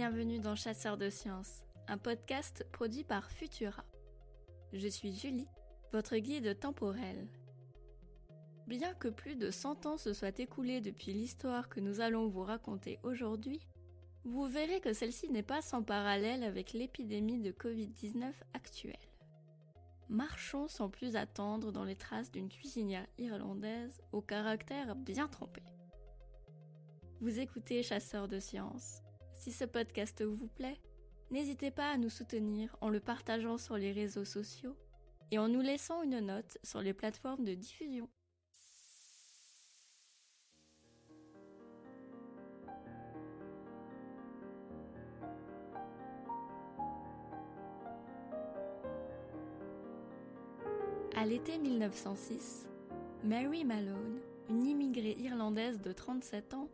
Bienvenue dans Chasseurs de sciences, un podcast produit par Futura. Je suis Julie, votre guide temporel. Bien que plus de 100 ans se soient écoulés depuis l'histoire que nous allons vous raconter aujourd'hui, vous verrez que celle-ci n'est pas sans parallèle avec l'épidémie de Covid-19 actuelle. Marchons sans plus attendre dans les traces d'une cuisinière irlandaise au caractère bien trempé. Vous écoutez Chasseurs de sciences. Si ce podcast vous plaît, n'hésitez pas à nous soutenir en le partageant sur les réseaux sociaux et en nous laissant une note sur les plateformes de diffusion. À l'été 1906, Mary Malone, une immigrée irlandaise de 37 ans,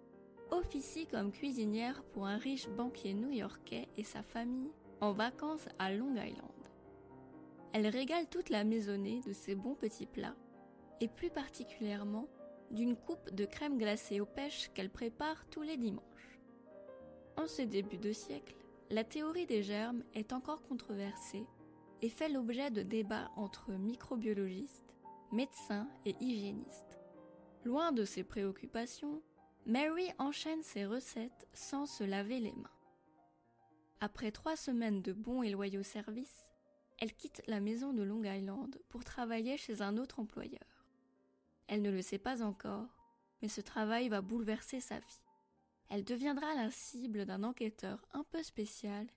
officie comme cuisinière pour un riche banquier new-yorkais et sa famille en vacances à Long Island. Elle régale toute la maisonnée de ses bons petits plats, et plus particulièrement d'une coupe de crème glacée aux pêches qu'elle prépare tous les dimanches. En ce début de siècle, la théorie des germes est encore controversée et fait l'objet de débats entre microbiologistes, médecins et hygiénistes. Loin de ses préoccupations, Mary enchaîne ses recettes sans se laver les mains. Après trois semaines de bons et loyaux services, elle quitte la maison de Long Island pour travailler chez un autre employeur. Elle ne le sait pas encore, mais ce travail va bouleverser sa vie. Elle deviendra la cible d'un enquêteur un peu spécial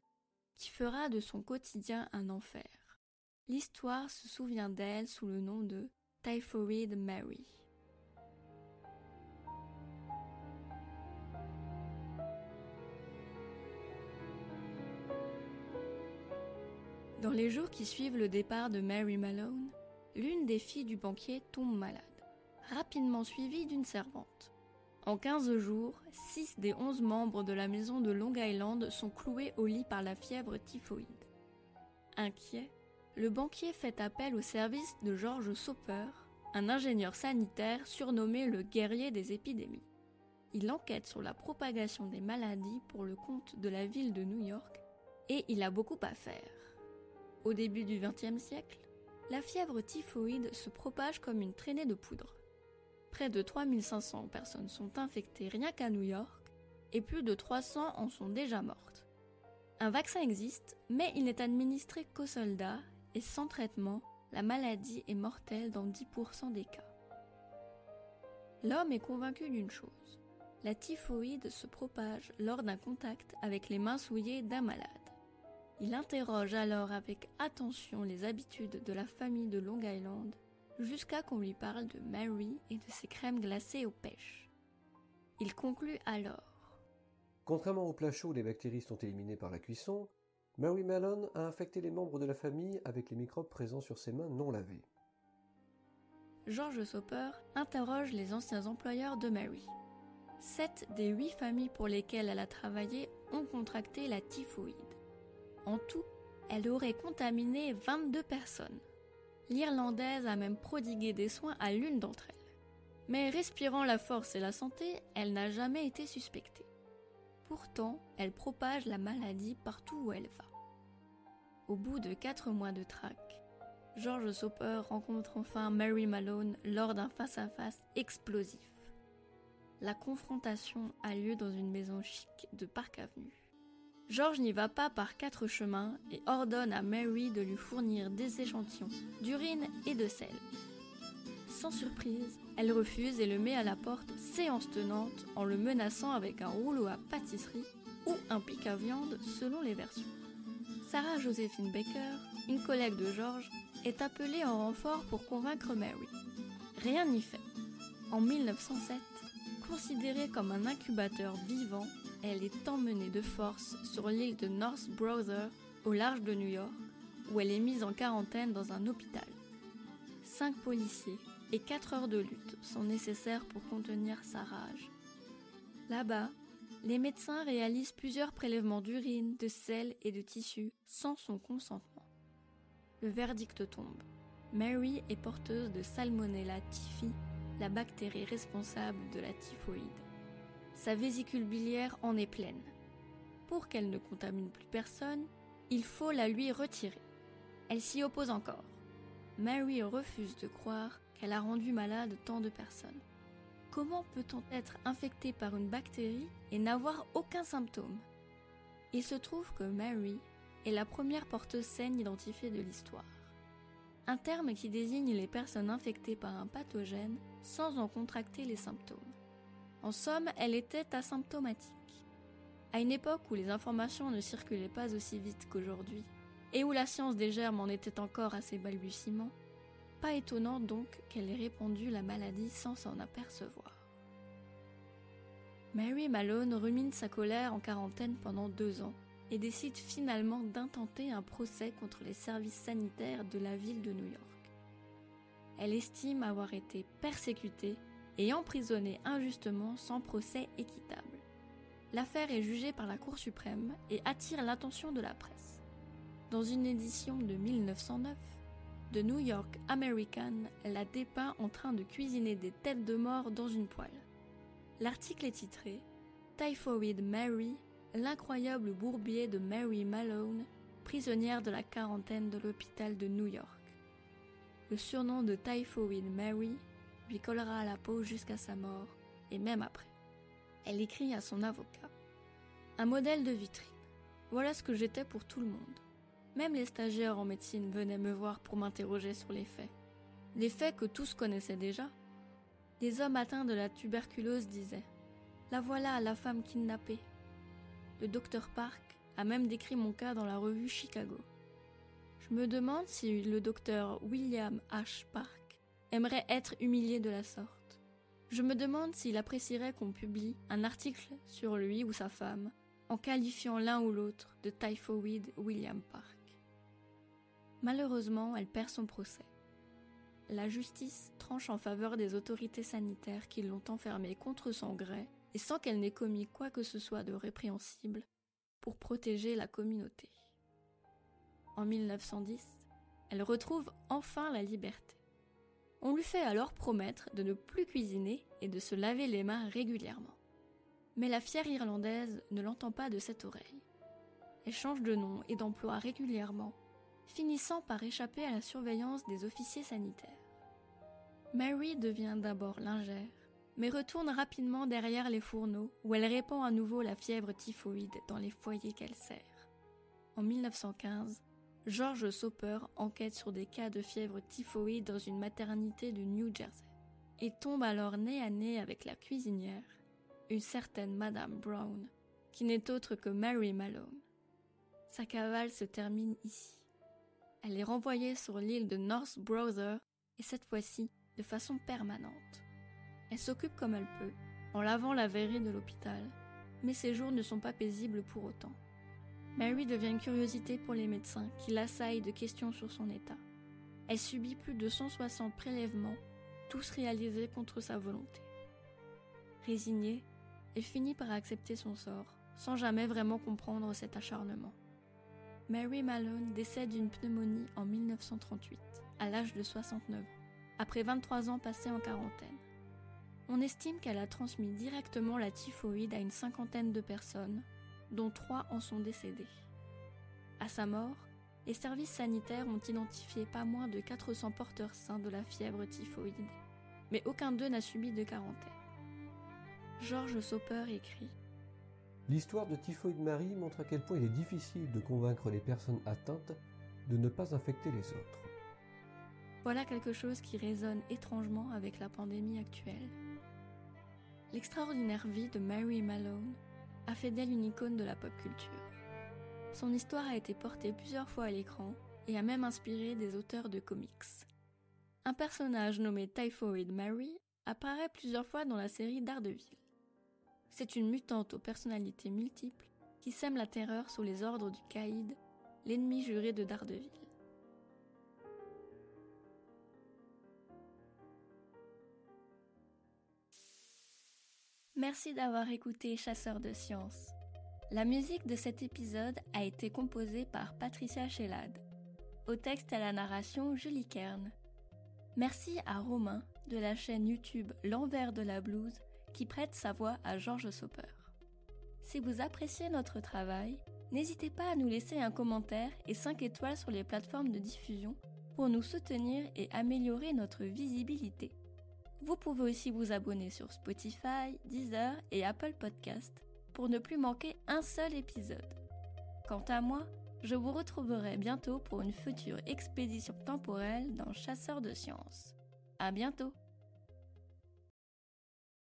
qui fera de son quotidien un enfer. L'histoire se souvient d'elle sous le nom de Typhoid Mary. Dans les jours qui suivent le départ de Mary Malone, l'une des filles du banquier tombe malade, rapidement suivie d'une servante. En 15 jours, 6 des 11 membres de la maison de Long Island sont cloués au lit par la fièvre typhoïde. Inquiet, le banquier fait appel au service de George Soper, un ingénieur sanitaire surnommé le guerrier des épidémies. Il enquête sur la propagation des maladies pour le compte de la ville de New York et il a beaucoup à faire. Au début du XXe siècle, la fièvre typhoïde se propage comme une traînée de poudre. Près de 3500 personnes sont infectées rien qu'à New York et plus de 300 en sont déjà mortes. Un vaccin existe, mais il n'est administré qu'aux soldats et sans traitement, la maladie est mortelle dans 10% des cas. L'homme est convaincu d'une chose. La typhoïde se propage lors d'un contact avec les mains souillées d'un malade. Il interroge alors avec attention les habitudes de la famille de Long Island jusqu'à qu'on lui parle de Mary et de ses crèmes glacées aux pêches. Il conclut alors. Contrairement aux plats chauds les bactéries sont éliminées par la cuisson, Mary Malone a infecté les membres de la famille avec les microbes présents sur ses mains non lavées. George Soper interroge les anciens employeurs de Mary. Sept des huit familles pour lesquelles elle a travaillé ont contracté la typhoïde. En tout, elle aurait contaminé 22 personnes. L'Irlandaise a même prodigué des soins à l'une d'entre elles. Mais respirant la force et la santé, elle n'a jamais été suspectée. Pourtant, elle propage la maladie partout où elle va. Au bout de quatre mois de traque, George Soper rencontre enfin Mary Malone lors d'un face-à-face explosif. La confrontation a lieu dans une maison chic de Park Avenue. George n'y va pas par quatre chemins et ordonne à Mary de lui fournir des échantillons d'urine et de sel. Sans surprise, elle refuse et le met à la porte séance tenante en le menaçant avec un rouleau à pâtisserie ou un pic à viande selon les versions. Sarah Josephine Baker, une collègue de George, est appelée en renfort pour convaincre Mary. Rien n'y fait. En 1907, considérée comme un incubateur vivant, elle est emmenée de force sur l'île de North Brother, au large de New York, où elle est mise en quarantaine dans un hôpital. Cinq policiers et quatre heures de lutte sont nécessaires pour contenir sa rage. Là-bas, les médecins réalisent plusieurs prélèvements d'urine, de sel et de tissu sans son consentement. Le verdict tombe. Mary est porteuse de Salmonella typhi, la bactérie responsable de la typhoïde. Sa vésicule biliaire en est pleine. pour qu'elle ne contamine plus personne, il faut la lui retirer. Elle s'y oppose encore. Mary refuse de croire qu'elle a rendu malade tant de personnes. Comment peut-on être infecté par une bactérie et n'avoir aucun symptôme? Il se trouve que Mary est la première porteuse saine identifiée de l'histoire. Un terme qui désigne les personnes infectées par un pathogène sans en contracter les symptômes. En somme, elle était asymptomatique. À une époque où les informations ne circulaient pas aussi vite qu'aujourd'hui, et où la science des germes en était encore à ses balbutiements, pas étonnant donc qu'elle ait répandu la maladie sans s'en apercevoir. Mary Malone rumine sa colère en quarantaine pendant deux ans et décide finalement d'intenter un procès contre les services sanitaires de la ville de New York. Elle estime avoir été persécutée et emprisonnée injustement sans procès équitable. L'affaire est jugée par la Cour suprême et attire l'attention de la presse. Dans une édition de 1909, The New York American la dépeint en train de cuisiner des têtes de mort dans une poêle. L'article est titré Typhoid Mary l'incroyable bourbier de Mary Malone, prisonnière de la quarantaine de l'hôpital de New York. Le surnom de Typhoid Mary lui collera à la peau jusqu'à sa mort, et même après. Elle écrit à son avocat. Un modèle de vitrine. Voilà ce que j'étais pour tout le monde. Même les stagiaires en médecine venaient me voir pour m'interroger sur les faits. Les faits que tous connaissaient déjà. Des hommes atteints de la tuberculose disaient La voilà, la femme kidnappée. Le docteur Park a même décrit mon cas dans la revue Chicago. Je me demande si le docteur William H. Park aimerait être humilié de la sorte. Je me demande s'il apprécierait qu'on publie un article sur lui ou sa femme en qualifiant l'un ou l'autre de typhoid William Park. Malheureusement, elle perd son procès. La justice tranche en faveur des autorités sanitaires qui l'ont enfermée contre son gré et sans qu'elle n'ait commis quoi que ce soit de répréhensible pour protéger la communauté. En 1910, elle retrouve enfin la liberté. On lui fait alors promettre de ne plus cuisiner et de se laver les mains régulièrement. Mais la fière irlandaise ne l'entend pas de cette oreille. Elle change de nom et d'emploi régulièrement, finissant par échapper à la surveillance des officiers sanitaires. Mary devient d'abord lingère, mais retourne rapidement derrière les fourneaux où elle répand à nouveau la fièvre typhoïde dans les foyers qu'elle sert. En 1915, George Soper enquête sur des cas de fièvre typhoïde dans une maternité de New Jersey et tombe alors nez à nez avec la cuisinière, une certaine Madame Brown, qui n'est autre que Mary Malone. Sa cavale se termine ici. Elle est renvoyée sur l'île de North Brother et cette fois-ci de façon permanente. Elle s'occupe comme elle peut, en lavant la verrerie de l'hôpital, mais ses jours ne sont pas paisibles pour autant. Mary devient une curiosité pour les médecins qui l'assaillent de questions sur son état. Elle subit plus de 160 prélèvements, tous réalisés contre sa volonté. Résignée, elle finit par accepter son sort, sans jamais vraiment comprendre cet acharnement. Mary Malone décède d'une pneumonie en 1938, à l'âge de 69 ans, après 23 ans passés en quarantaine on estime qu'elle a transmis directement la typhoïde à une cinquantaine de personnes, dont trois en sont décédées. À sa mort, les services sanitaires ont identifié pas moins de 400 porteurs sains de la fièvre typhoïde, mais aucun d'eux n'a subi de quarantaine. George Soper écrit L'histoire de Typhoïde Marie montre à quel point il est difficile de convaincre les personnes atteintes de ne pas infecter les autres. Voilà quelque chose qui résonne étrangement avec la pandémie actuelle. L'extraordinaire vie de Mary Malone a fait d'elle une icône de la pop culture. Son histoire a été portée plusieurs fois à l'écran et a même inspiré des auteurs de comics. Un personnage nommé Typhoid Mary apparaît plusieurs fois dans la série Daredevil. C'est une mutante aux personnalités multiples qui sème la terreur sous les ordres du Caïd, l'ennemi juré de Daredevil. Merci d'avoir écouté Chasseur de Sciences. La musique de cet épisode a été composée par Patricia Chélade. Au texte et à la narration, Julie Kern. Merci à Romain de la chaîne YouTube L'envers de la blouse qui prête sa voix à Georges Soper. Si vous appréciez notre travail, n'hésitez pas à nous laisser un commentaire et 5 étoiles sur les plateformes de diffusion pour nous soutenir et améliorer notre visibilité. Vous pouvez aussi vous abonner sur Spotify, Deezer et Apple Podcast pour ne plus manquer un seul épisode. Quant à moi, je vous retrouverai bientôt pour une future expédition temporelle dans Chasseurs de sciences. À bientôt!